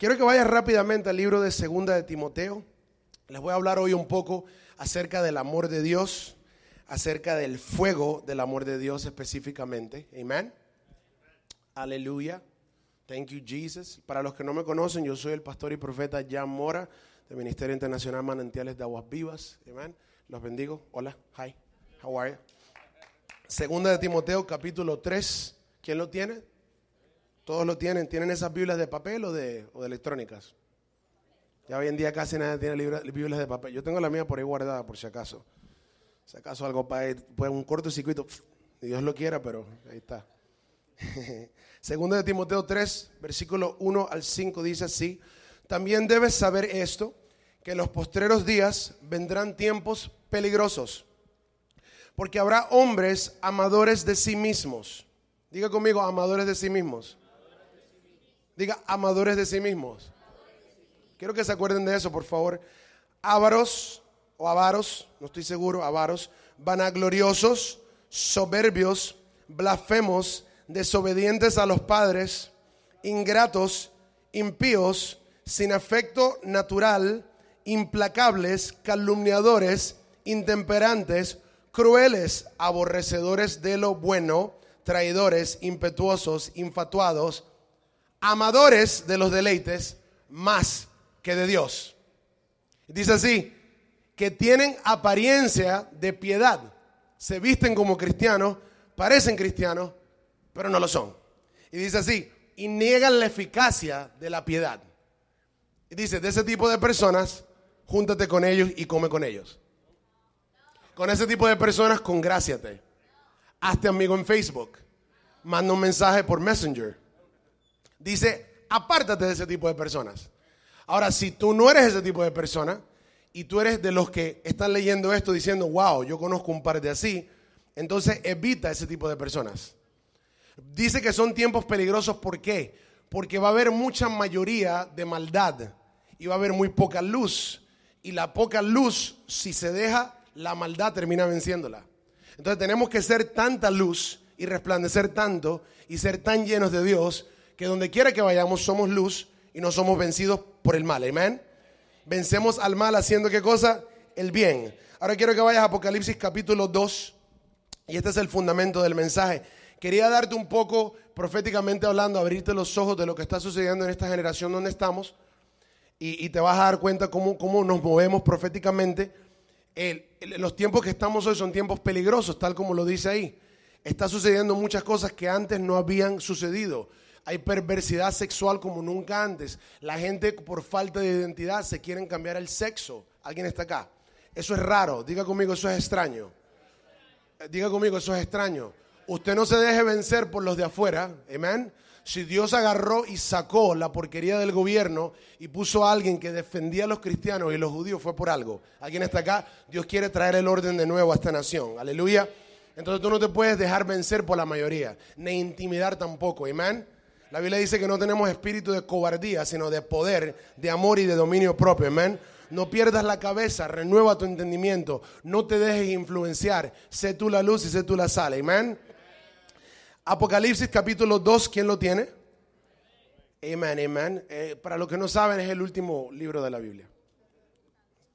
Quiero que vayas rápidamente al libro de Segunda de Timoteo. Les voy a hablar hoy un poco acerca del amor de Dios, acerca del fuego del amor de Dios específicamente. Amén. Aleluya. Thank you, Jesus. Para los que no me conocen, yo soy el pastor y profeta Jan Mora del Ministerio Internacional Manantiales de Aguas Vivas. Amén. Los bendigo. Hola. Hi. How are you? Segunda de Timoteo, capítulo 3. ¿Quién lo tiene? Todos lo tienen. ¿Tienen esas Biblias de papel o de, electrónicas? Ya hoy en día casi nadie tiene Biblias de papel. Yo tengo la mía por ahí guardada, por si acaso. Si acaso algo para pues un cortocircuito, Dios lo quiera, pero ahí está. Segunda de Timoteo 3, versículo 1 al 5 dice así, también debes saber esto, que en los postreros días vendrán tiempos peligrosos, porque habrá hombres amadores de sí mismos. Diga conmigo, amadores de sí mismos. Diga, amadores de sí mismos. Quiero que se acuerden de eso, por favor. Ávaros o avaros, no estoy seguro, avaros, vanagloriosos, soberbios, blasfemos, desobedientes a los padres, ingratos, impíos, sin afecto natural, implacables, calumniadores, intemperantes, crueles, aborrecedores de lo bueno, traidores, impetuosos, infatuados, amadores de los deleites más que de Dios. Dice así, que tienen apariencia de piedad, se visten como cristianos, parecen cristianos, pero no lo son. Y dice así, y niegan la eficacia de la piedad. Y dice, de ese tipo de personas, júntate con ellos y come con ellos. Con ese tipo de personas, congráciate. Hazte amigo en Facebook. Manda un mensaje por Messenger. Dice, apártate de ese tipo de personas. Ahora, si tú no eres ese tipo de persona y tú eres de los que están leyendo esto diciendo, wow, yo conozco un par de así, entonces evita ese tipo de personas. Dice que son tiempos peligrosos, ¿por qué? Porque va a haber mucha mayoría de maldad y va a haber muy poca luz. Y la poca luz, si se deja, la maldad termina venciéndola. Entonces tenemos que ser tanta luz y resplandecer tanto y ser tan llenos de Dios que donde quiera que vayamos somos luz y no somos vencidos por el mal. Amén. Vencemos al mal haciendo qué cosa? El bien. Ahora quiero que vayas a Apocalipsis capítulo 2 y este es el fundamento del mensaje. Quería darte un poco, proféticamente hablando, abrirte los ojos de lo que está sucediendo en esta generación donde estamos y, te vas a dar cuenta cómo, cómo nos movemos proféticamente. los tiempos que estamos hoy son tiempos peligrosos, tal como lo dice ahí. Está sucediendo muchas cosas que antes no habían sucedido. Hay perversidad sexual como nunca antes. La gente por falta de identidad se quieren cambiar el sexo. ¿Alguien está acá? Eso es raro. Diga conmigo, eso es extraño. Diga conmigo, eso es extraño. Usted no se deje vencer por los de afuera, amén. Si Dios agarró y sacó la porquería del gobierno y puso a alguien que defendía a los cristianos y los judíos fue por algo. ¿Alguien está acá? Dios quiere traer el orden de nuevo a esta nación. Aleluya. Entonces tú no te puedes dejar vencer por la mayoría, ni intimidar tampoco. Amén. La Biblia dice que no tenemos espíritu de cobardía, sino de poder, de amor y de dominio propio. Amén. No pierdas la cabeza, renueva tu entendimiento, no te dejes influenciar. Sé tú la luz y sé tú la sal. Amén. Apocalipsis capítulo 2, ¿quién lo tiene? Amén, amén. Eh, para los que no saben, es el último libro de la Biblia.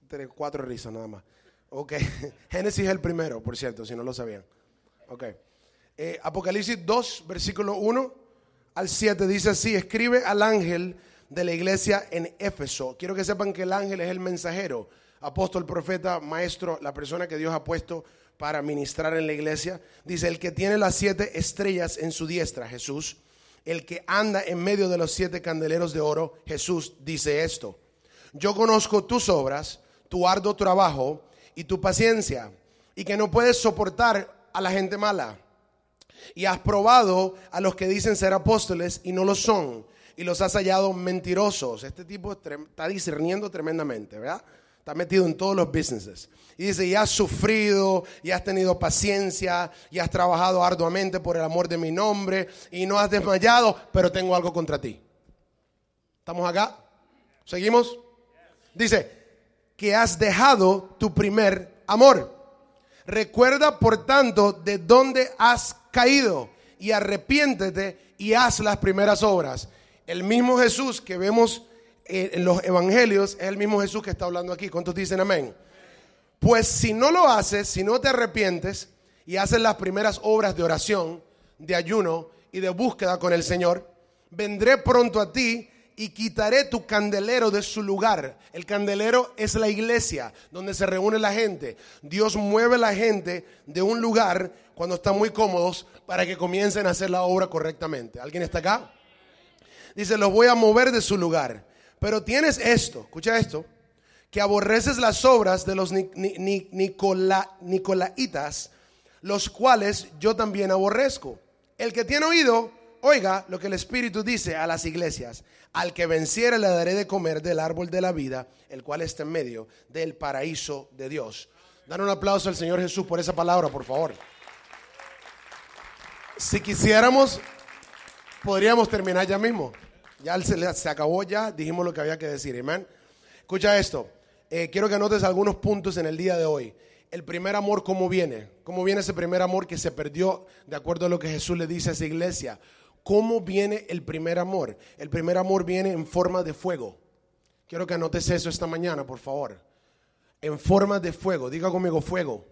Tres, cuatro risas nada más. Ok. Génesis es el primero, por cierto, si no lo sabían. Ok. Eh, Apocalipsis 2, versículo 1 al 7 dice así, escribe al ángel de la iglesia en Éfeso. Quiero que sepan que el ángel es el mensajero, apóstol, profeta, maestro, la persona que Dios ha puesto para ministrar en la iglesia. Dice, el que tiene las siete estrellas en su diestra, Jesús, el que anda en medio de los siete candeleros de oro, Jesús dice esto. Yo conozco tus obras, tu arduo trabajo y tu paciencia, y que no puedes soportar a la gente mala. Y has probado a los que dicen ser apóstoles y no lo son, y los has hallado mentirosos. Este tipo está discerniendo tremendamente, ¿verdad? Está metido en todos los businesses. Y dice, y has sufrido, y has tenido paciencia, y has trabajado arduamente por el amor de mi nombre, y no has desmayado, pero tengo algo contra ti. ¿Estamos acá? ¿Seguimos? Dice, que has dejado tu primer amor. Recuerda, por tanto, de dónde has caído, y arrepiéntete y haz las primeras obras. El mismo Jesús que vemos eh, en los evangelios es el mismo Jesús que está hablando aquí. ¿Cuántos dicen amén? Pues si no lo haces, si no te arrepientes y haces las primeras obras de oración, de ayuno y de búsqueda con el Señor, vendré pronto a ti y quitaré tu candelero de su lugar. El candelero es la iglesia donde se reúne la gente. Dios mueve la gente de un lugar cuando están muy cómodos para que comiencen a hacer la obra correctamente. ¿Alguien está acá? Dice, los voy a mover de su lugar. Pero tienes esto, escucha esto, que aborreces las obras de los nicolaitas, los cuales yo también aborrezco. El que tiene oído, oiga lo que el Espíritu dice a las iglesias. Al que venciere le daré de comer del árbol de la vida, el cual está en medio del paraíso de Dios. Dan un aplauso al Señor Jesús por esa palabra, por favor. Si quisiéramos, podríamos terminar ya mismo. Ya se, se acabó ya, dijimos lo que había que decir, amén. Escucha esto, eh, quiero que anotes algunos puntos en el día de hoy. El primer amor, ¿cómo viene? ¿Cómo viene ese primer amor que se perdió de acuerdo a lo que Jesús le dice a esa iglesia? ¿Cómo viene el primer amor? El primer amor viene en forma de fuego. Quiero que anotes eso esta mañana, por favor. En forma de fuego. Diga conmigo fuego.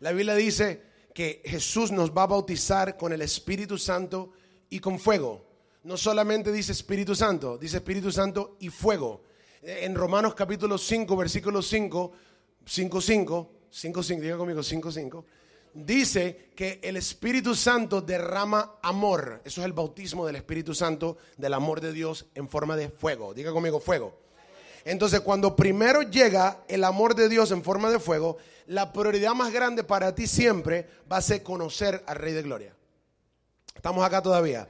La Biblia dice que Jesús nos va a bautizar con el Espíritu Santo y con fuego. No solamente dice Espíritu Santo, dice Espíritu Santo y fuego. En Romanos capítulo 5, versículo 5, 5, 5, 5, 5, diga conmigo 5, 5 dice que el Espíritu Santo derrama amor. Eso es el bautismo del Espíritu Santo, del amor de Dios en forma de fuego. Diga conmigo, fuego. Entonces, cuando primero llega el amor de Dios en forma de fuego, la prioridad más grande para ti siempre va a ser conocer al Rey de Gloria. ¿Estamos acá todavía?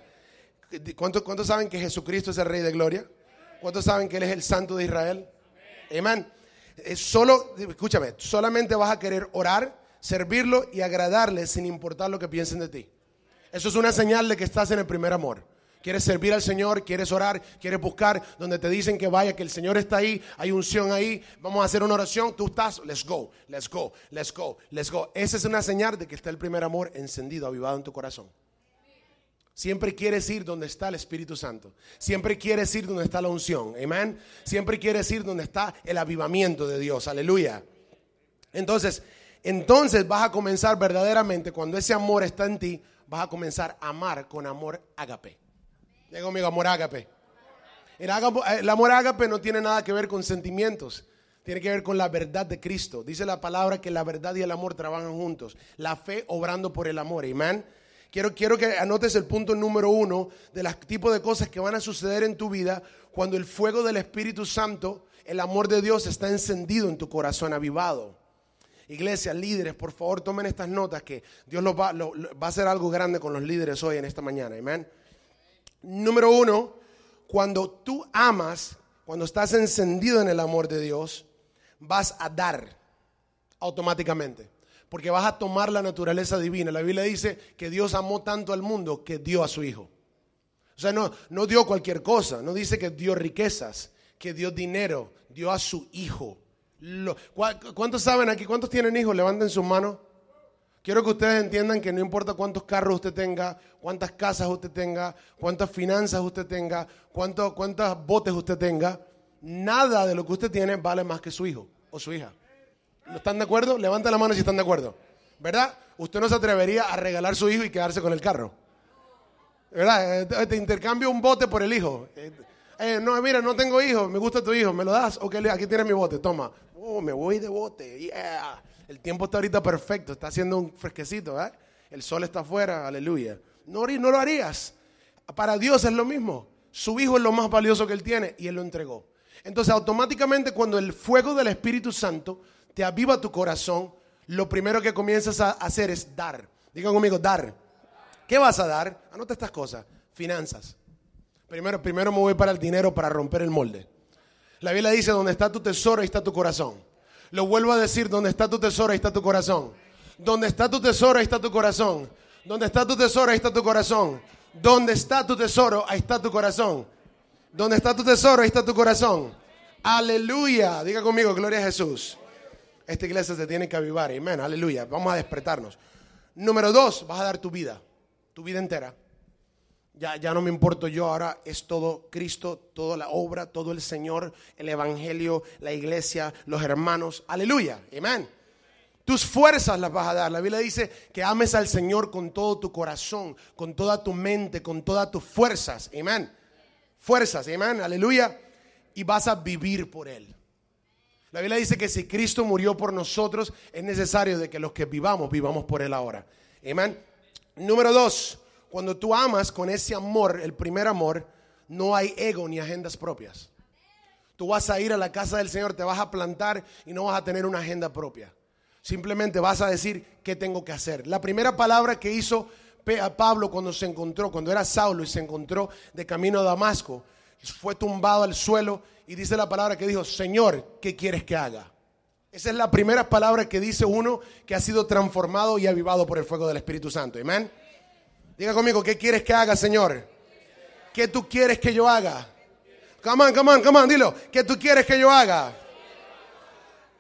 ¿Cuántos, ¿Cuántos, saben que Jesucristo es el Rey de Gloria? ¿Cuántos saben que Él es el Santo de Israel? Amén. Solo, escúchame, solamente vas a querer orar servirlo y agradarle sin importar lo que piensen de ti. Eso es una señal de que estás en el primer amor. Quieres servir al Señor, quieres orar, quieres buscar donde te dicen que vaya, que el Señor está ahí, hay unción ahí, vamos a hacer una oración, tú estás, let's go, let's go, let's go, let's go. Esa es una señal de que está el primer amor encendido, avivado en tu corazón. Siempre quieres ir donde está el Espíritu Santo. Siempre quieres ir donde está la unción. Amén. Siempre quieres ir donde está el avivamiento de Dios. Aleluya. Entonces, entonces vas a comenzar verdaderamente, cuando ese amor está en ti, vas a comenzar a amar con amor ágape. Diga conmigo, amor ágape. El, el amor ágape no tiene nada que ver con sentimientos, tiene que ver con la verdad de Cristo. Dice la palabra que la verdad y el amor trabajan juntos. La fe obrando por el amor. Amén. Quiero, quiero que anotes el punto número uno de los tipos de cosas que van a suceder en tu vida cuando el fuego del Espíritu Santo, el amor de Dios está encendido en tu corazón, avivado. Iglesia, líderes, por favor tomen estas notas que Dios va, a hacer algo grande con los líderes hoy en esta mañana. Amén. Número uno, cuando tú amas, cuando estás encendido en el amor de Dios, vas a dar automáticamente. Porque vas a tomar la naturaleza divina. La Biblia dice que Dios amó tanto al mundo que dio a su Hijo. O sea, no, no dio cualquier cosa. No dice que dio riquezas, que dio dinero. Dio a su Hijo. ¿Cuántos saben aquí? ¿Cuántos tienen hijos? Levanten sus manos. Quiero que ustedes entiendan que no importa cuántos carros usted tenga, cuántas casas usted tenga, cuántas finanzas usted tenga, cuántos, cuántas botes usted tenga, nada de lo que usted tiene vale más que su hijo o su hija. ¿Están de acuerdo? Levanten la mano si están de acuerdo. ¿Verdad? Usted no se atrevería a regalar su hijo y quedarse con el carro. ¿Verdad? Eh, te intercambio un bote por el hijo. Eh, eh, no, mira, no tengo hijos, me gusta tu hijo, ¿me lo das? Ok, aquí tienes mi bote, toma. Oh, me voy de bote. El tiempo está ahorita perfecto, está haciendo un fresquecito, ¿eh? El sol está afuera, aleluya. No, lo harías. Para Dios es lo mismo. Su hijo es lo más valioso que él tiene y él lo entregó. Entonces, automáticamente cuando el fuego del Espíritu Santo te aviva tu corazón, lo primero que comienzas a hacer es dar. Diga conmigo, dar. ¿Qué vas a dar? Anota estas cosas. Finanzas. Primero, primero me voy para el dinero para romper el molde. La Biblia dice, donde está tu tesoro, ahí está tu corazón. Lo vuelvo a decir, donde está tu tesoro, ahí está tu corazón. Donde está tu tesoro, ahí está tu corazón. Donde está tu tesoro, ahí está tu corazón. Donde está tu tesoro, ahí está tu corazón. Donde está tu tesoro, ahí está tu corazón. Aleluya. Diga conmigo, gloria a Jesús. Esta iglesia se tiene que avivar. Amén. Aleluya. Vamos a despertarnos. Número dos, vas a dar tu vida. Tu vida entera. Ya, ya no me importo yo, ahora es todo Cristo, toda la obra, todo el Señor, el Evangelio, la iglesia, los hermanos. Aleluya, amén. Tus fuerzas las vas a dar. La Biblia dice que ames al Señor con todo tu corazón, con toda tu mente, con todas tus fuerzas. Amén. Fuerzas, amén. Aleluya. Y vas a vivir por Él. La Biblia dice que si Cristo murió por nosotros, es necesario de que los que vivamos, vivamos por Él ahora. Amén. Número dos, cuando tú amas con ese amor, el primer amor, no hay ego ni agendas propias. Tú vas a ir a la casa del Señor, te vas a plantar y no vas a tener una agenda propia. Simplemente vas a decir qué tengo que hacer. La primera palabra que hizo Pablo cuando se encontró, cuando era Saulo y se encontró de camino a Damasco, fue tumbado al suelo y dice la palabra que dijo, Señor, ¿qué quieres que haga? Esa es la primera palabra que dice uno que ha sido transformado y avivado por el fuego del Espíritu Santo. Amén. Diga conmigo, ¿qué quieres que haga, Señor? ¿Qué tú quieres que yo haga? Come on, come on, come on, dilo. ¿Qué tú quieres que yo haga?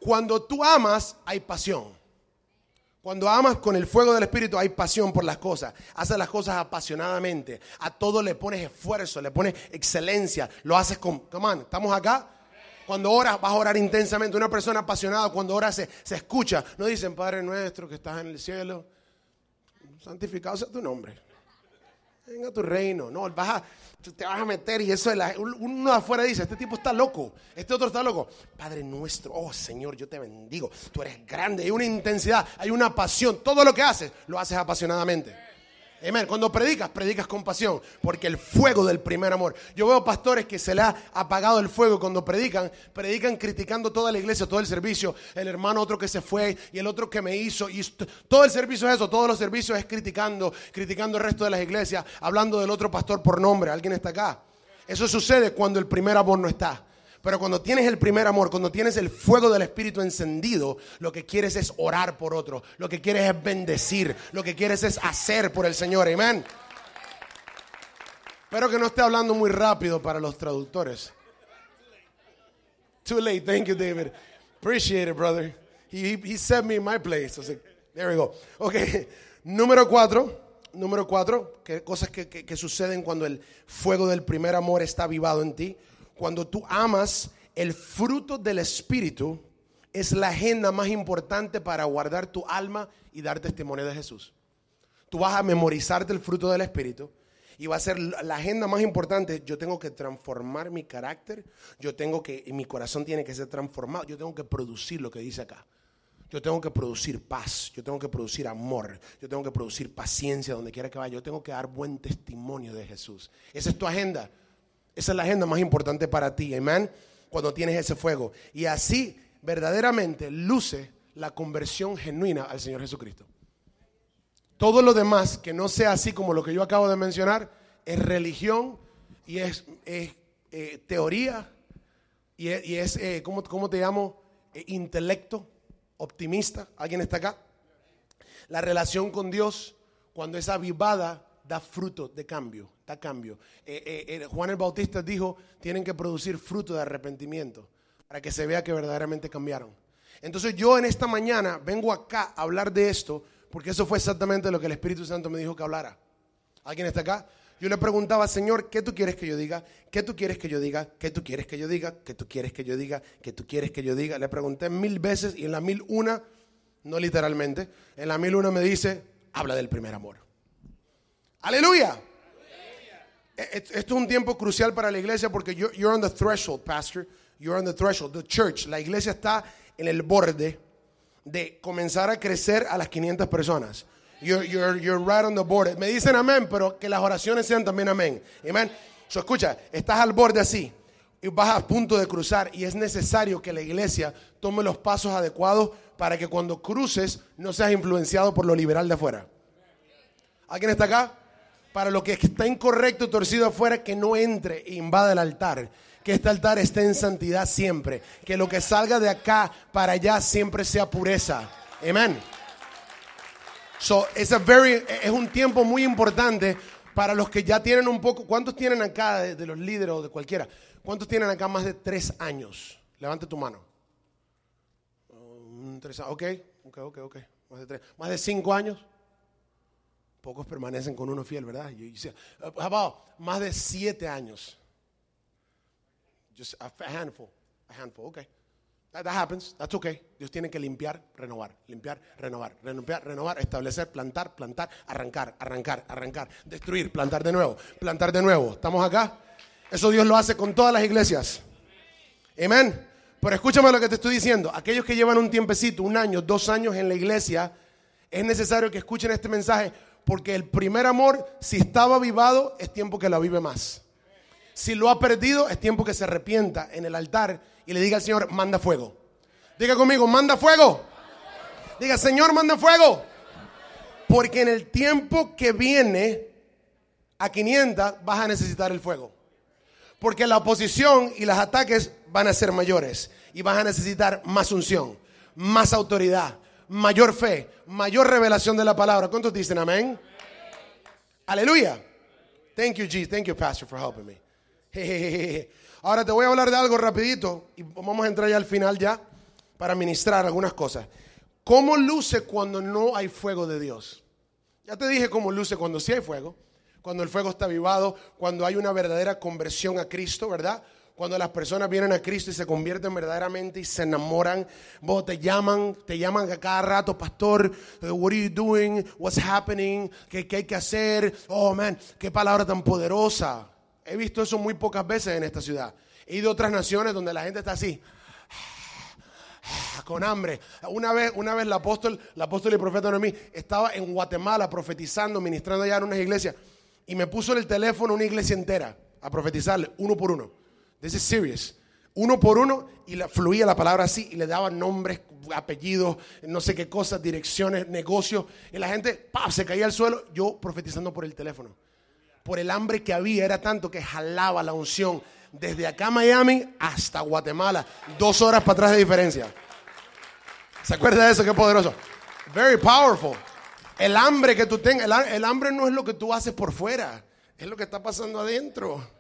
Cuando tú amas, hay pasión. Cuando amas con el fuego del Espíritu hay pasión por las cosas. Haces las cosas apasionadamente. A todo le pones esfuerzo, le pones excelencia. Lo haces con... Come on, ¿estamos acá? Cuando oras, vas a orar intensamente. Una persona apasionada, cuando ora se, se escucha. No dicen, Padre nuestro que estás en el cielo, santificado sea tu nombre venga tu reino. No, vas a, te vas a meter y eso, la, uno de afuera dice, este tipo está loco, este otro está loco. Padre nuestro, oh Señor, yo te bendigo, tú eres grande, hay una intensidad, hay una pasión, todo lo que haces, lo haces apasionadamente. Cuando predicas, predicas con pasión, porque el fuego del primer amor. Yo veo pastores que se le ha apagado el fuego cuando predican, predican criticando toda la iglesia, todo el servicio, el hermano otro que se fue y el otro que me hizo, y todo el servicio es eso, todos los servicios es criticando, criticando el resto de las iglesias, hablando del otro pastor por nombre. ¿Alguien está acá? Eso sucede cuando el primer amor no está. Pero cuando tienes el primer amor, cuando tienes el fuego del Espíritu encendido, lo que quieres es orar por otro, lo que quieres es bendecir, lo que quieres es hacer por el Señor. Amén. Espero que no esté hablando muy rápido para los traductores. Too late. Thank you, David. Appreciate it, brother. He, he set me in my place. there we go. Ok. Número cuatro. Número cuatro. Que cosas que, que suceden cuando el fuego del primer amor está avivado en ti cuando tú amas, el fruto del Espíritu es la agenda más importante para guardar tu alma y dar testimonio de Jesús. Tú vas a memorizarte el fruto del Espíritu y va a ser la agenda más importante. Yo tengo que transformar mi carácter, yo tengo que, mi corazón tiene que ser transformado, yo tengo que producir lo que dice acá. Yo tengo que producir paz, yo tengo que producir amor, yo tengo que producir paciencia donde quiera que vaya, yo tengo que dar buen testimonio de Jesús. Esa es tu agenda. Esa es la agenda más importante para ti, amén. Cuando tienes ese fuego. Y así verdaderamente luce la conversión genuina al Señor Jesucristo. Todo lo demás que no sea así como lo que yo acabo de mencionar es religión y es, eh, teoría y es, eh, ¿cómo, te llamo? Eh, intelecto, optimista. ¿Alguien está acá? La relación con Dios, cuando es avivada, da fruto de cambio, da cambio. Eh, eh, eh, Juan el Bautista dijo, tienen que producir fruto de arrepentimiento para que se vea que verdaderamente cambiaron. Entonces yo en esta mañana vengo acá a hablar de esto porque eso fue exactamente lo que el Espíritu Santo me dijo que hablara. ¿Alguien está acá? Yo le preguntaba, Señor, ¿qué tú quieres que yo diga? ¿Qué tú quieres que yo diga? ¿Qué tú quieres que yo diga? ¿Qué tú quieres que yo diga? ¿Qué tú quieres que yo diga? Le pregunté mil veces y en la mil una, no literalmente, en la mil una me dice, habla del primer amor. Aleluya. E, e, esto es un tiempo crucial para la iglesia porque you're on the threshold, pastor. You're on the threshold. The church, la iglesia está en el borde de comenzar a crecer a las 500 personas. You're, you're, you're right on the border. Me dicen amén, pero que las oraciones sean también amén. Amén. So, escucha, estás al borde así y vas a punto de cruzar y es necesario que la iglesia tome los pasos adecuados para que cuando cruces no seas influenciado por lo liberal de afuera. ¿Alguien está acá? Para lo que está incorrecto, torcido afuera, que no entre e invada el altar. Que este altar esté en santidad siempre. Que lo que salga de acá para allá siempre sea pureza. Amén. So, it's very, es un tiempo muy importante para los que ya tienen un poco. ¿Cuántos tienen acá de, los líderes o de cualquiera? ¿Cuántos tienen acá más de tres años? Levante tu mano. ok, ok, ok, ok. Más de tres. Más de cinco años. Pocos permanecen con uno fiel, ¿verdad? Y dice, how about más de siete años? Just a handful, a handful, okay. That, that happens, that's okay. Dios tiene que limpiar, renovar, limpiar, renovar, renovar, renovar, establecer, plantar, plantar, arrancar, arrancar, arrancar, destruir, plantar de nuevo, plantar de nuevo. ¿Estamos acá? Eso Dios lo hace con todas las iglesias. Amén. Pero escúchame lo que te estoy diciendo. Aquellos que llevan un tiempecito, un año, dos años en la iglesia, es necesario que escuchen este mensaje porque el primer amor, si estaba avivado, es tiempo que lo vive más. Si lo ha perdido, es tiempo que se arrepienta en el altar y le diga al Señor, manda fuego. Diga conmigo, manda fuego. Diga, Señor, manda fuego. Porque en el tiempo que viene a 500 vas a necesitar el fuego. Porque la oposición y los ataques van a ser mayores y vas a necesitar más unción, más autoridad, mayor fe, mayor revelación de la palabra. ¿Cuántos dicen amén? Aleluya. Thank you, Jesus. Thank you, Pastor, for helping me. Ahora te voy a hablar de algo rapidito y vamos a entrar ya al final ya para ministrar algunas cosas. ¿Cómo luce cuando no hay fuego de Dios? Ya te dije cómo luce cuando sí hay fuego, cuando el fuego está avivado, cuando hay una verdadera conversión a Cristo, ¿verdad? Cuando las personas vienen a Cristo y se convierten verdaderamente y se enamoran, vos te llaman, te llaman a cada rato, pastor, eh, what are you doing? What's happening? ¿Qué, qué hay que hacer? Oh, man, qué palabra tan poderosa. He visto eso muy pocas veces en esta ciudad. He ido a otras naciones donde la gente está así, con hambre. Una vez, una vez el apóstol, el apóstol y profeta Noemí estaba en Guatemala profetizando, ministrando allá en unas iglesias y me puso en el teléfono una iglesia entera a profetizarle uno por uno. This is serious. Uno por uno y fluía la palabra así y le daban nombres, apellidos, no sé qué cosas, direcciones, negocios. Y la gente se caía al suelo. Yo profetizando por el teléfono. Por el hambre que había, era tanto que jalaba la unción desde acá Miami hasta Guatemala. Dos horas para atrás de diferencia. ¿Se acuerda de eso? Qué poderoso. Very powerful. El hambre que tú tengas, el hambre no es lo que tú haces por fuera, es lo que está pasando adentro.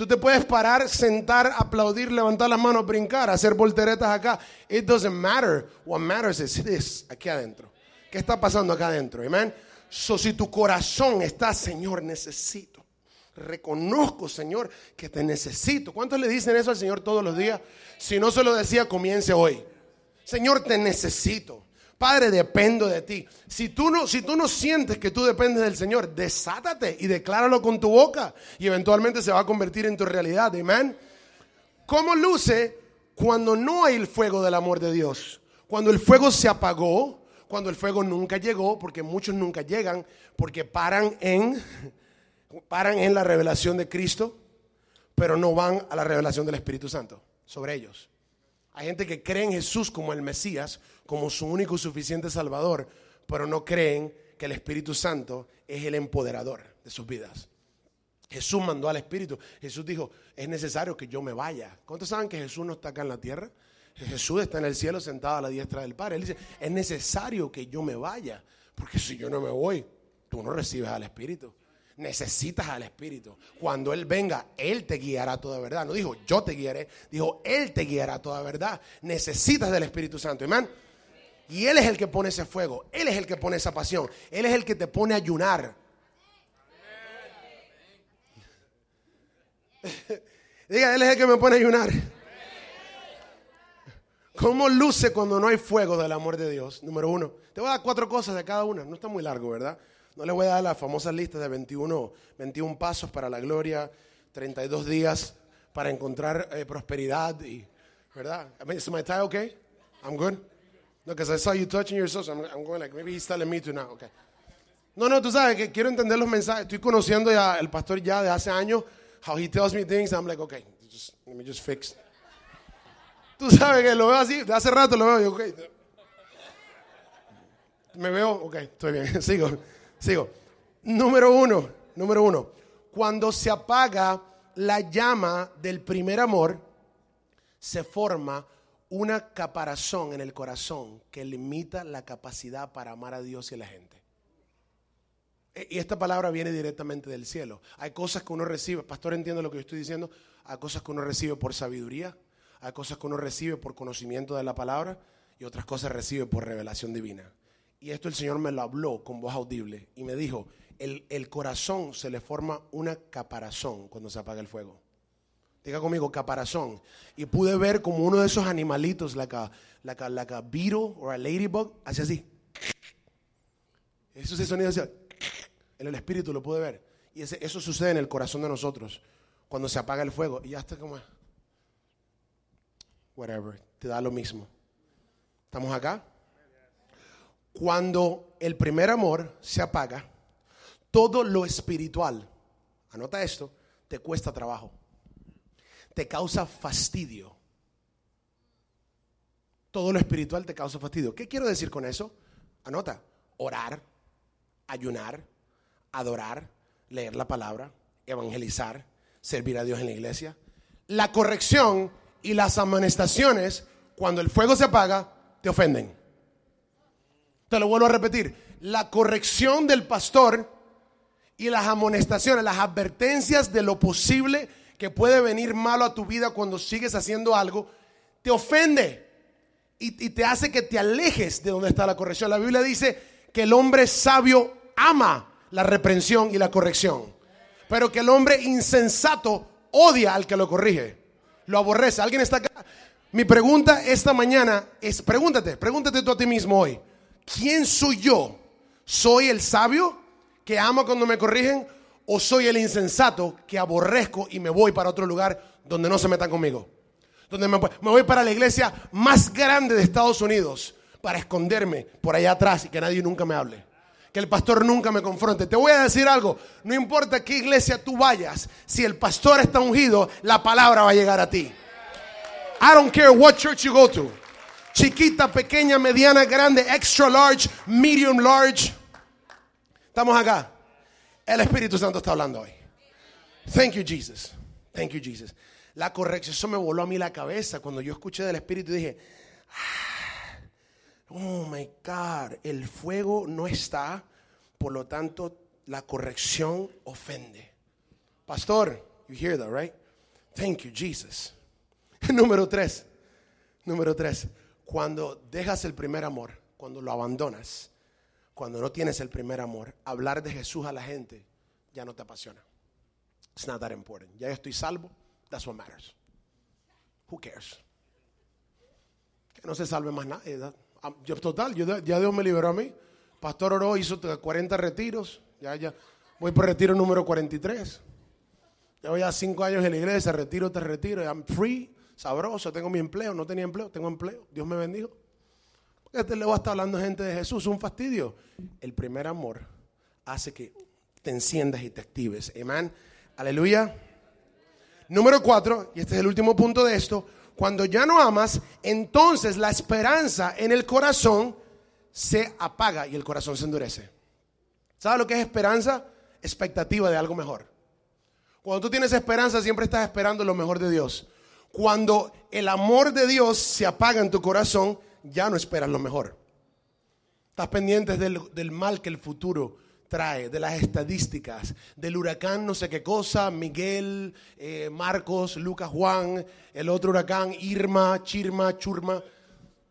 Tú te puedes parar, sentar, aplaudir, levantar las manos, brincar, hacer volteretas acá. It doesn't matter. What matters is this, aquí adentro. ¿Qué está pasando acá adentro? Amén. So, si tu corazón está, Señor, necesito. Reconozco, Señor, que te necesito. ¿Cuántos le dicen eso al Señor todos los días? Si no se lo decía, comience hoy. Señor, te necesito. Padre, dependo de ti. Si tú, no, si tú no sientes que tú dependes del Señor, desátate y decláralo con tu boca y eventualmente se va a convertir en tu realidad. Amén. ¿Cómo luce cuando no hay el fuego del amor de Dios? Cuando el fuego se apagó, cuando el fuego nunca llegó, porque muchos nunca llegan, porque paran en, paran en la revelación de Cristo, pero no van a la revelación del Espíritu Santo sobre ellos. Hay gente que cree en Jesús como el Mesías, como su único y suficiente Salvador, pero no creen que el Espíritu Santo es el empoderador de sus vidas. Jesús mandó al Espíritu. Jesús dijo, es necesario que yo me vaya. ¿Cuántos saben que Jesús no está acá en la tierra? Jesús está en el cielo sentado a la diestra del Padre. Él dice, es necesario que yo me vaya, porque si yo no me voy, tú no recibes al Espíritu necesitas al Espíritu. Cuando Él venga, Él te guiará toda verdad. No dijo yo te guiaré, dijo Él te guiará toda verdad. Necesitas del Espíritu Santo, amén. Y Él es el que pone ese fuego, Él es el que pone esa pasión, Él es el que te pone a ayunar. Diga, Él es el que me pone a ayunar. ¿Cómo luce cuando no hay fuego del amor de Dios? Número uno. Te voy a dar cuatro cosas de cada una. No está muy largo, ¿verdad? No les voy a dar la famosa lista de 21, 21 pasos para la gloria, 32 días para encontrar eh, prosperidad y, ¿verdad? I mean, is my tie okay? I'm good? No, because I saw you touching yourself, so I'm, going like, maybe he's telling me to now, okay. No, no, tú sabes que quiero entender los mensajes. Estoy conociendo ya al pastor ya de hace años, how he tells me things, I'm like, okay, let me just fix. Tú sabes que lo veo así, de hace rato lo veo, y okay. Me veo, ok, estoy bien, sigo. Sigo. Número uno, número uno. Cuando se apaga la llama del primer amor, se forma una caparazón en el corazón que limita la capacidad para amar a Dios y a la gente. E, y esta palabra viene directamente del cielo. Hay cosas que uno recibe, pastor entiende lo que yo estoy diciendo, hay cosas que uno recibe por sabiduría, hay cosas que uno recibe por conocimiento de la palabra y otras cosas recibe por revelación divina. Y esto el Señor me lo habló con voz audible y me dijo, el, el corazón se le forma una caparazón cuando se apaga el fuego. Diga conmigo, caparazón. Y pude ver como uno de esos animalitos, like a, like like a beetle or a ladybug, hacía así. Eso ese sonido en el espíritu lo pude ver. Y ese- eso sucede en el corazón de nosotros cuando se apaga el fuego. Y ya está como, whatever, te da lo mismo. ¿Estamos acá? Cuando el primer amor se apaga, todo lo espiritual, anota esto, te cuesta trabajo. Te causa fastidio. Todo lo espiritual te causa fastidio. ¿Qué quiero decir con eso? Anota, orar, ayunar, adorar, leer la palabra, evangelizar, servir a Dios en la iglesia. La corrección y las amonestaciones, cuando el fuego se apaga, te ofenden. Te lo vuelvo a repetir. La corrección del pastor y las amonestaciones, las advertencias de lo posible que puede venir malo a tu vida cuando sigues haciendo algo, te ofende y, te hace que te alejes de donde está la corrección. La Biblia dice que el hombre sabio ama la reprensión y la corrección, pero que el hombre insensato odia al que lo corrige, lo aborrece. ¿Alguien está acá? Mi pregunta esta mañana es, pregúntate, pregúntate tú a ti mismo hoy, ¿quién soy yo? ¿Soy el sabio que ama cuando me corrigen o soy el insensato que aborrezco y me voy para otro lugar donde no se metan conmigo? Donde me, voy para la iglesia más grande de Estados Unidos para esconderme por allá atrás y que nadie nunca me hable. Que el pastor nunca me confronte. Te voy a decir algo. No importa qué iglesia tú vayas, si el pastor está ungido, la palabra va a llegar a ti. I don't care what church you go to. Chiquita, pequeña, mediana, grande, extra large, medium large. Estamos acá. El Espíritu Santo está hablando hoy. Thank you, Jesus. Thank you, Jesus. La corrección, eso me voló a mí la cabeza cuando yo escuché del Espíritu y dije, "Ah, oh my God, el fuego no está, por lo tanto la corrección ofende. Pastor, you hear that, right? Thank you, Jesus. Número tres, número tres, cuando dejas el primer amor, cuando lo abandonas, cuando no tienes el primer amor, hablar de Jesús a la gente ya no te apasiona. It's not that important. Ya estoy salvo. That's what matters. Who cares? Que no se salve más nadie. yo, total, ya Dios me liberó a mí. Pastor oró, hizo 40 retiros. Ya, ya. Voy por retiro número 43. Llevo ya cinco años en la iglesia, retiro tras retiro. I'm free, sabroso, tengo mi empleo. No tenía empleo, tengo empleo. Dios me bendijo. Porque le va a estar hablando gente de Jesús, un fastidio. El primer amor hace que te enciendas y te actives. Amén. Aleluya. Número cuatro, y este es el último punto de esto. Cuando ya no amas, entonces la esperanza en el corazón se apaga y el corazón se endurece. ¿Sabes lo que es esperanza? Expectativa de algo mejor. Cuando tú tienes esperanza, siempre estás esperando lo mejor de Dios. Cuando el amor de Dios se apaga en tu corazón, ya no esperas lo mejor. Estás pendiente del, mal que el futuro trae, de las estadísticas, del huracán no sé qué cosa, Miguel, eh, Marcos, Lucas, Juan, el otro huracán, Irma, Chirma, Churma.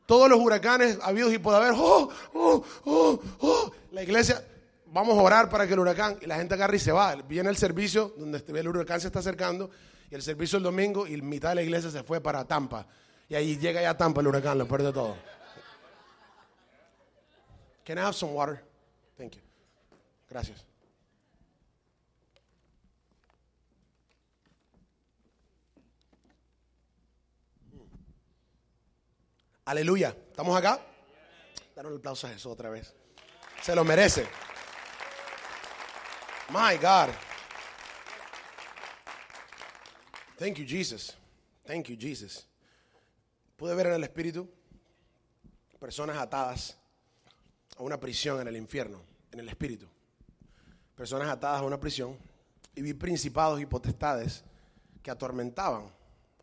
Todos los huracanes habidos y por haber. ¡Oh, oh, oh, oh! La iglesia, vamos a orar para que el huracán, y la gente agarra y se va. Viene el servicio donde el huracán se está acercando, y el servicio el domingo, y mitad de la iglesia se fue para Tampa. Y ahí llega ya Tampa el huracán, lo pierde todo. Can I have some water? Thank you. Gracias. Aleluya. ¿Estamos acá? Daron el aplauso a Jesús otra vez. Se lo merece. My God. Thank you, Jesus. Thank you, Jesus. Pude ver en el Espíritu personas atadas a una prisión en el infierno, en el Espíritu. Personas atadas a una prisión y vi principados y potestades que atormentaban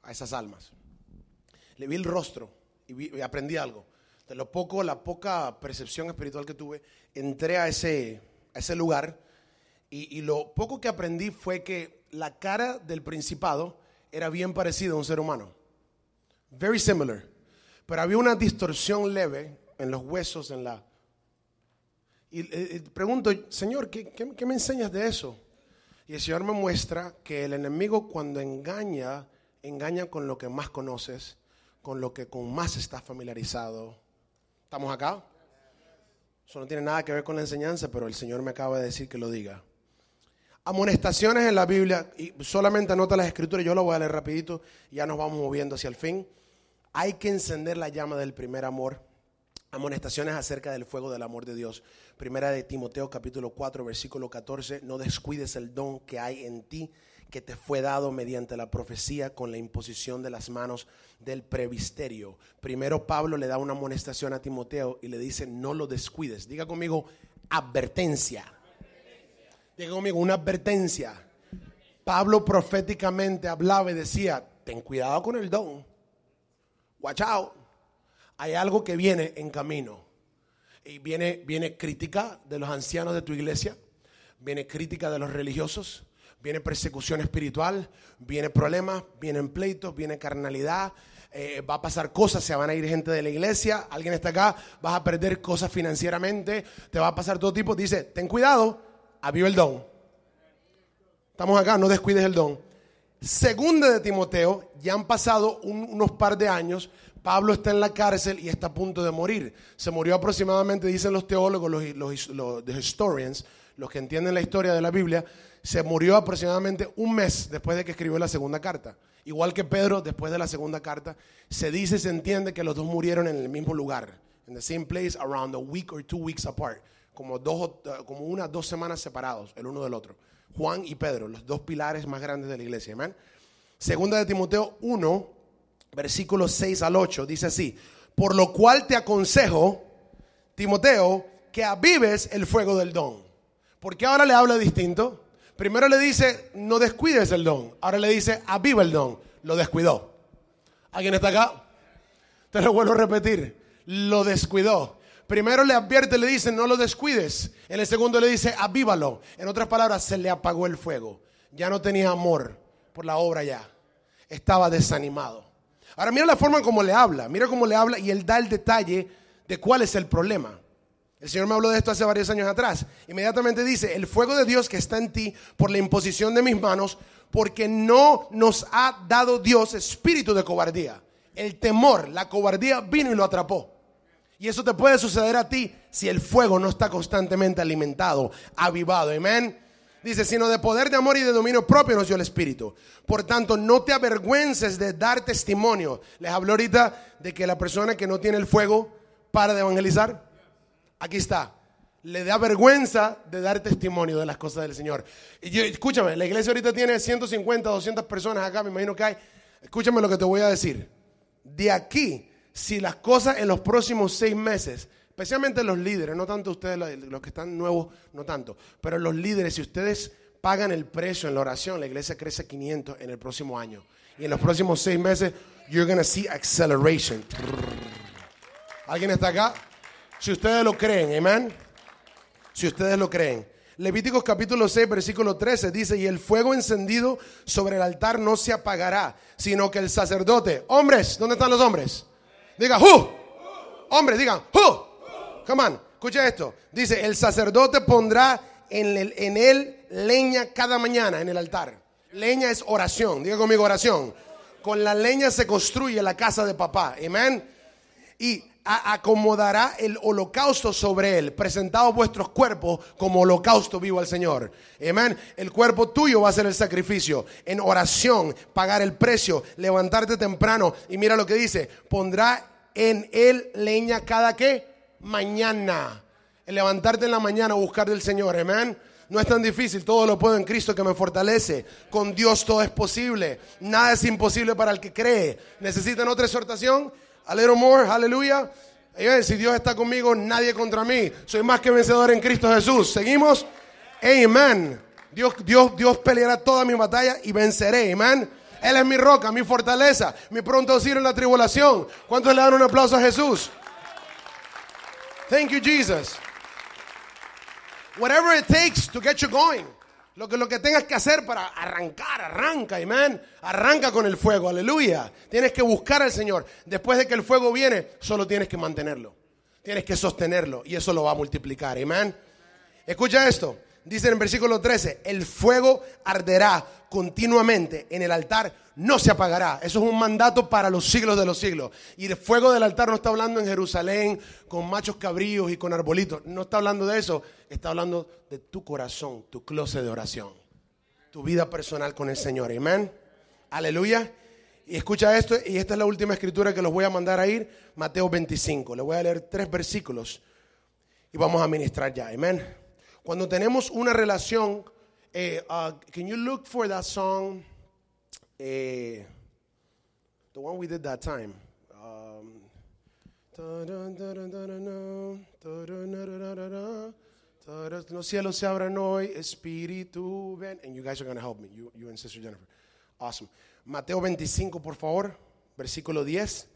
a esas almas. Le vi el rostro y, aprendí algo. De lo poco, la poca percepción espiritual que tuve, entré a ese, a ese lugar y lo poco que aprendí fue que la cara del principado era bien parecida a un ser humano. Very similar. Pero había una distorsión leve en los huesos, en la, Y eh, eh, pregunto, Señor, ¿qué, qué, qué me enseñas de eso? Y el Señor me muestra que el enemigo cuando engaña, engaña con lo que más conoces, con lo que con más estás familiarizado. ¿Estamos acá? Eso no tiene nada que ver con la enseñanza, pero el Señor me acaba de decir que lo diga. Amonestaciones en la Biblia, y solamente anota las escrituras, yo lo voy a leer rapidito, ya nos vamos moviendo hacia el fin. Hay que encender la llama del primer amor. Amonestaciones acerca del fuego del amor de Dios. Primera de Timoteo capítulo 4 versículo 14. No descuides el don que hay en ti que te fue dado mediante la profecía con la imposición de las manos del previsterio. Primero Pablo le da una amonestación a Timoteo y le dice, no lo descuides. Diga conmigo, advertencia. Diga conmigo, una advertencia. Pablo proféticamente hablaba y decía, ten cuidado con el don. Watch out. Hay algo que viene en camino. Y viene, viene crítica de los ancianos de tu iglesia, viene crítica de los religiosos, viene persecución espiritual, viene problemas, vienen pleitos, viene carnalidad, eh, va a pasar cosas, se van a ir gente de la iglesia, alguien está acá, vas a perder cosas financieramente, te va a pasar todo tipo. Dice, ten cuidado, aviva el don. Estamos acá, no descuides el don. Segunda de Timoteo, ya han pasado unos par de años, Pablo está en la cárcel y está a punto de morir. Se murió aproximadamente, dicen los teólogos, los, los, los historians, los que entienden la historia de la Biblia, se murió aproximadamente un mes después de que escribió la segunda carta. Igual que Pedro, después de la segunda carta, se dice, se entiende que los dos murieron en el mismo lugar, en the same place, around a week or two weeks apart, como, dos, como unas dos semanas separados el uno del otro. Juan y Pedro, los dos pilares más grandes de la iglesia. Amén. Segunda de Timoteo 1, versículos 6 al 8, dice así, por lo cual te aconsejo, Timoteo, que avives el fuego del don. ¿Por qué ahora le habla distinto? Primero le dice, no descuides el don. Ahora le dice, aviva el don. Lo descuidó. ¿Alguien está acá? Te lo vuelvo a repetir. Lo descuidó. Primero le advierte, le dice, no lo descuides. En el segundo le dice, avívalo. En otras palabras, se le apagó el fuego. Ya no tenía amor por la obra ya. Estaba desanimado. Ahora mira la forma como le habla. Mira cómo le habla y él da el detalle de cuál es el problema. El Señor me habló de esto hace varios años atrás. Inmediatamente dice, el fuego de Dios que está en ti por la imposición de mis manos, porque no nos ha dado Dios espíritu de cobardía. El temor, la cobardía vino y lo atrapó. Y eso te puede suceder a ti si el fuego no está constantemente alimentado, avivado. Amén. Dice, sino de poder, de amor y de dominio propio nos dio el Espíritu. Por tanto, no te avergüences de dar testimonio. Les hablo ahorita de que la persona que no tiene el fuego para de evangelizar. Aquí está. Le da vergüenza de dar testimonio de las cosas del Señor. Y escúchame, la iglesia ahorita tiene 150, 200 personas acá, me imagino que hay. Escúchame lo que te voy a decir. De aquí, si las cosas en los próximos seis meses, especialmente los líderes, no tanto ustedes, los que están nuevos, no tanto, pero los líderes, si ustedes pagan el precio en la oración, la iglesia crece 500 en el próximo año. Y en los próximos seis meses, you're going to see acceleration. ¿Alguien está acá? Si ustedes lo creen, amén. Si ustedes lo creen. Levíticos capítulo 6, versículo 13 dice, y el fuego encendido sobre el altar no se apagará, sino que el sacerdote, hombres, ¿dónde están los hombres? Diga, ¡hu! Hombres, digan, ¡hu! Come on, escucha esto. Dice, el sacerdote pondrá en, el, en él leña cada mañana en el altar. Leña es oración, diga conmigo oración. Con la leña se construye la casa de papá, amén. Y acomodará el holocausto sobre él, presentado vuestros cuerpos como holocausto vivo al Señor. Amén. El cuerpo tuyo va a ser el sacrificio. En oración, pagar el precio, levantarte temprano. Y mira lo que dice, pondrá en él leña cada que mañana. El levantarte en la mañana, buscar del Señor. Amén. No es tan difícil, todo lo puedo en Cristo que me fortalece. Con Dios todo es posible. Nada es imposible para el que cree. ¿Necesitan otra exhortación? A little more, aleluya. Si Dios está conmigo, nadie contra mí. Soy más que vencedor en Cristo Jesús. ¿Seguimos? Amen. Dios, Dios, Dios peleará toda mi batalla y venceré. Amén. Él es mi roca, mi fortaleza, mi pronto auxilio en la tribulación. ¿Cuántos le dan un aplauso a Jesús? Thank you, Jesus. Whatever it takes to get you going. Lo que, lo que tengas que hacer para arrancar, arranca, amén. Arranca con el fuego, aleluya. Tienes que buscar al Señor. Después de que el fuego viene, solo tienes que mantenerlo. Tienes que sostenerlo y eso lo va a multiplicar. Amén. Escucha esto. Dice en el versículo 13, el fuego arderá continuamente en el altar, no se apagará. Eso es un mandato para los siglos de los siglos. Y el fuego del altar no está hablando en Jerusalén con machos cabríos y con arbolitos. No está hablando de eso. Está hablando de tu corazón, tu closet de oración. Tu vida personal con el Señor. Amén. Aleluya. Y escucha esto, y esta es la última escritura que los voy a mandar a ir, Mateo 25. Le voy a leer tres versículos y vamos a ministrar ya. Amén. Cuando tenemos una relación, eh, uh, can you look for that song? Eh, the one we did that time. Um, los cielos se abran hoy, espíritu, ven. And you guys are going to help me, you, you and Sister Jennifer. Awesome. Mateo 25, por favor, versículo 10.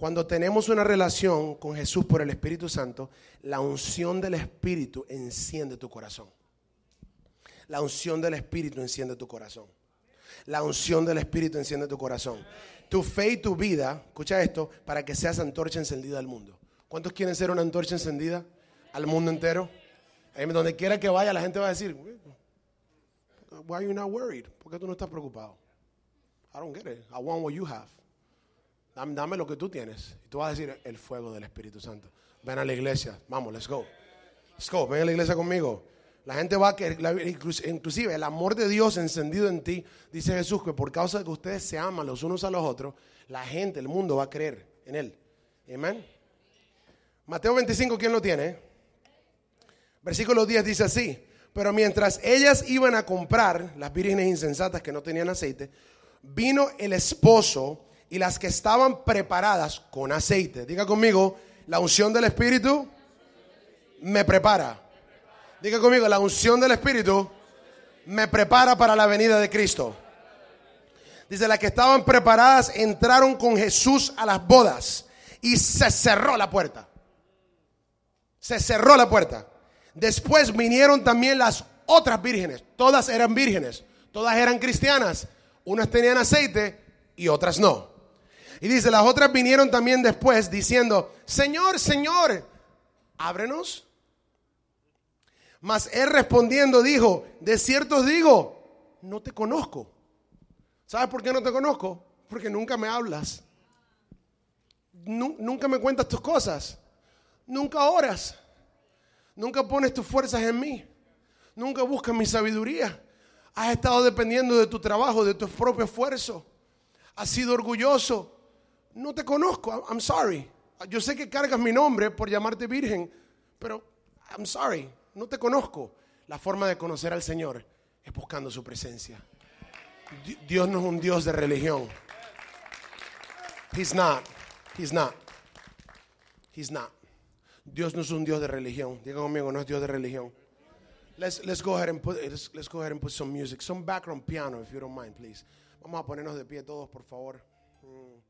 Cuando tenemos una relación con Jesús por el Espíritu Santo, la unción del Espíritu enciende tu corazón. La unción del Espíritu enciende tu corazón. La unción del Espíritu enciende tu corazón. Tu fe y tu vida, escucha esto, para que seas antorcha encendida al mundo. ¿Cuántos quieren ser una antorcha encendida al mundo entero? Donde quiera que vaya, la gente va a decir, why are you not worried? ¿Por qué tú no estás preocupado? I don't get it. I want what you have. Dame, lo que tú tienes. Y tú vas a decir el fuego del Espíritu Santo. Ven a la iglesia. Vamos, let's go. Let's go. Ven a la iglesia conmigo. La gente va a querer, inclusive el amor de Dios encendido en ti, dice Jesús, que por causa de que ustedes se aman los unos a los otros, la gente, el mundo va a creer en Él. Amén. Mateo 25, ¿quién lo tiene? Versículo 10 dice así, pero mientras ellas iban a comprar, las vírgenes insensatas que no tenían aceite, vino el esposo y las que estaban preparadas con aceite. Diga conmigo, la unción del Espíritu me prepara. Diga conmigo, la unción del Espíritu me prepara para la venida de Cristo. Dice, las que estaban preparadas entraron con Jesús a las bodas y se cerró la puerta. Se cerró la puerta. Después vinieron también las otras vírgenes. Todas eran vírgenes. Todas eran cristianas. Unas tenían aceite y otras no. Y dice, las otras vinieron también después diciendo, Señor, Señor, ábrenos. Mas él respondiendo dijo, de cierto os digo, no te conozco. ¿Sabes por qué no te conozco? Porque nunca me hablas. Nunca me cuentas tus cosas. Nunca oras. Nunca pones tus fuerzas en mí. Nunca buscas mi sabiduría. Has estado dependiendo de tu trabajo, de tu propio esfuerzo. Has sido orgulloso. No te conozco. I'm sorry. Yo sé que cargas mi nombre por llamarte virgen, pero I'm sorry. No te conozco. La forma de conocer al Señor es buscando su presencia. Dios no es un Dios de religión. He's not. He's not. He's not. Dios no es un Dios de religión. Diga conmigo, no es Dios de religión. Let's, let's go ahead and put let's, go ahead and put some music, some background piano, if you don't mind, please. Vamos a ponernos de pie todos, por favor. Mm.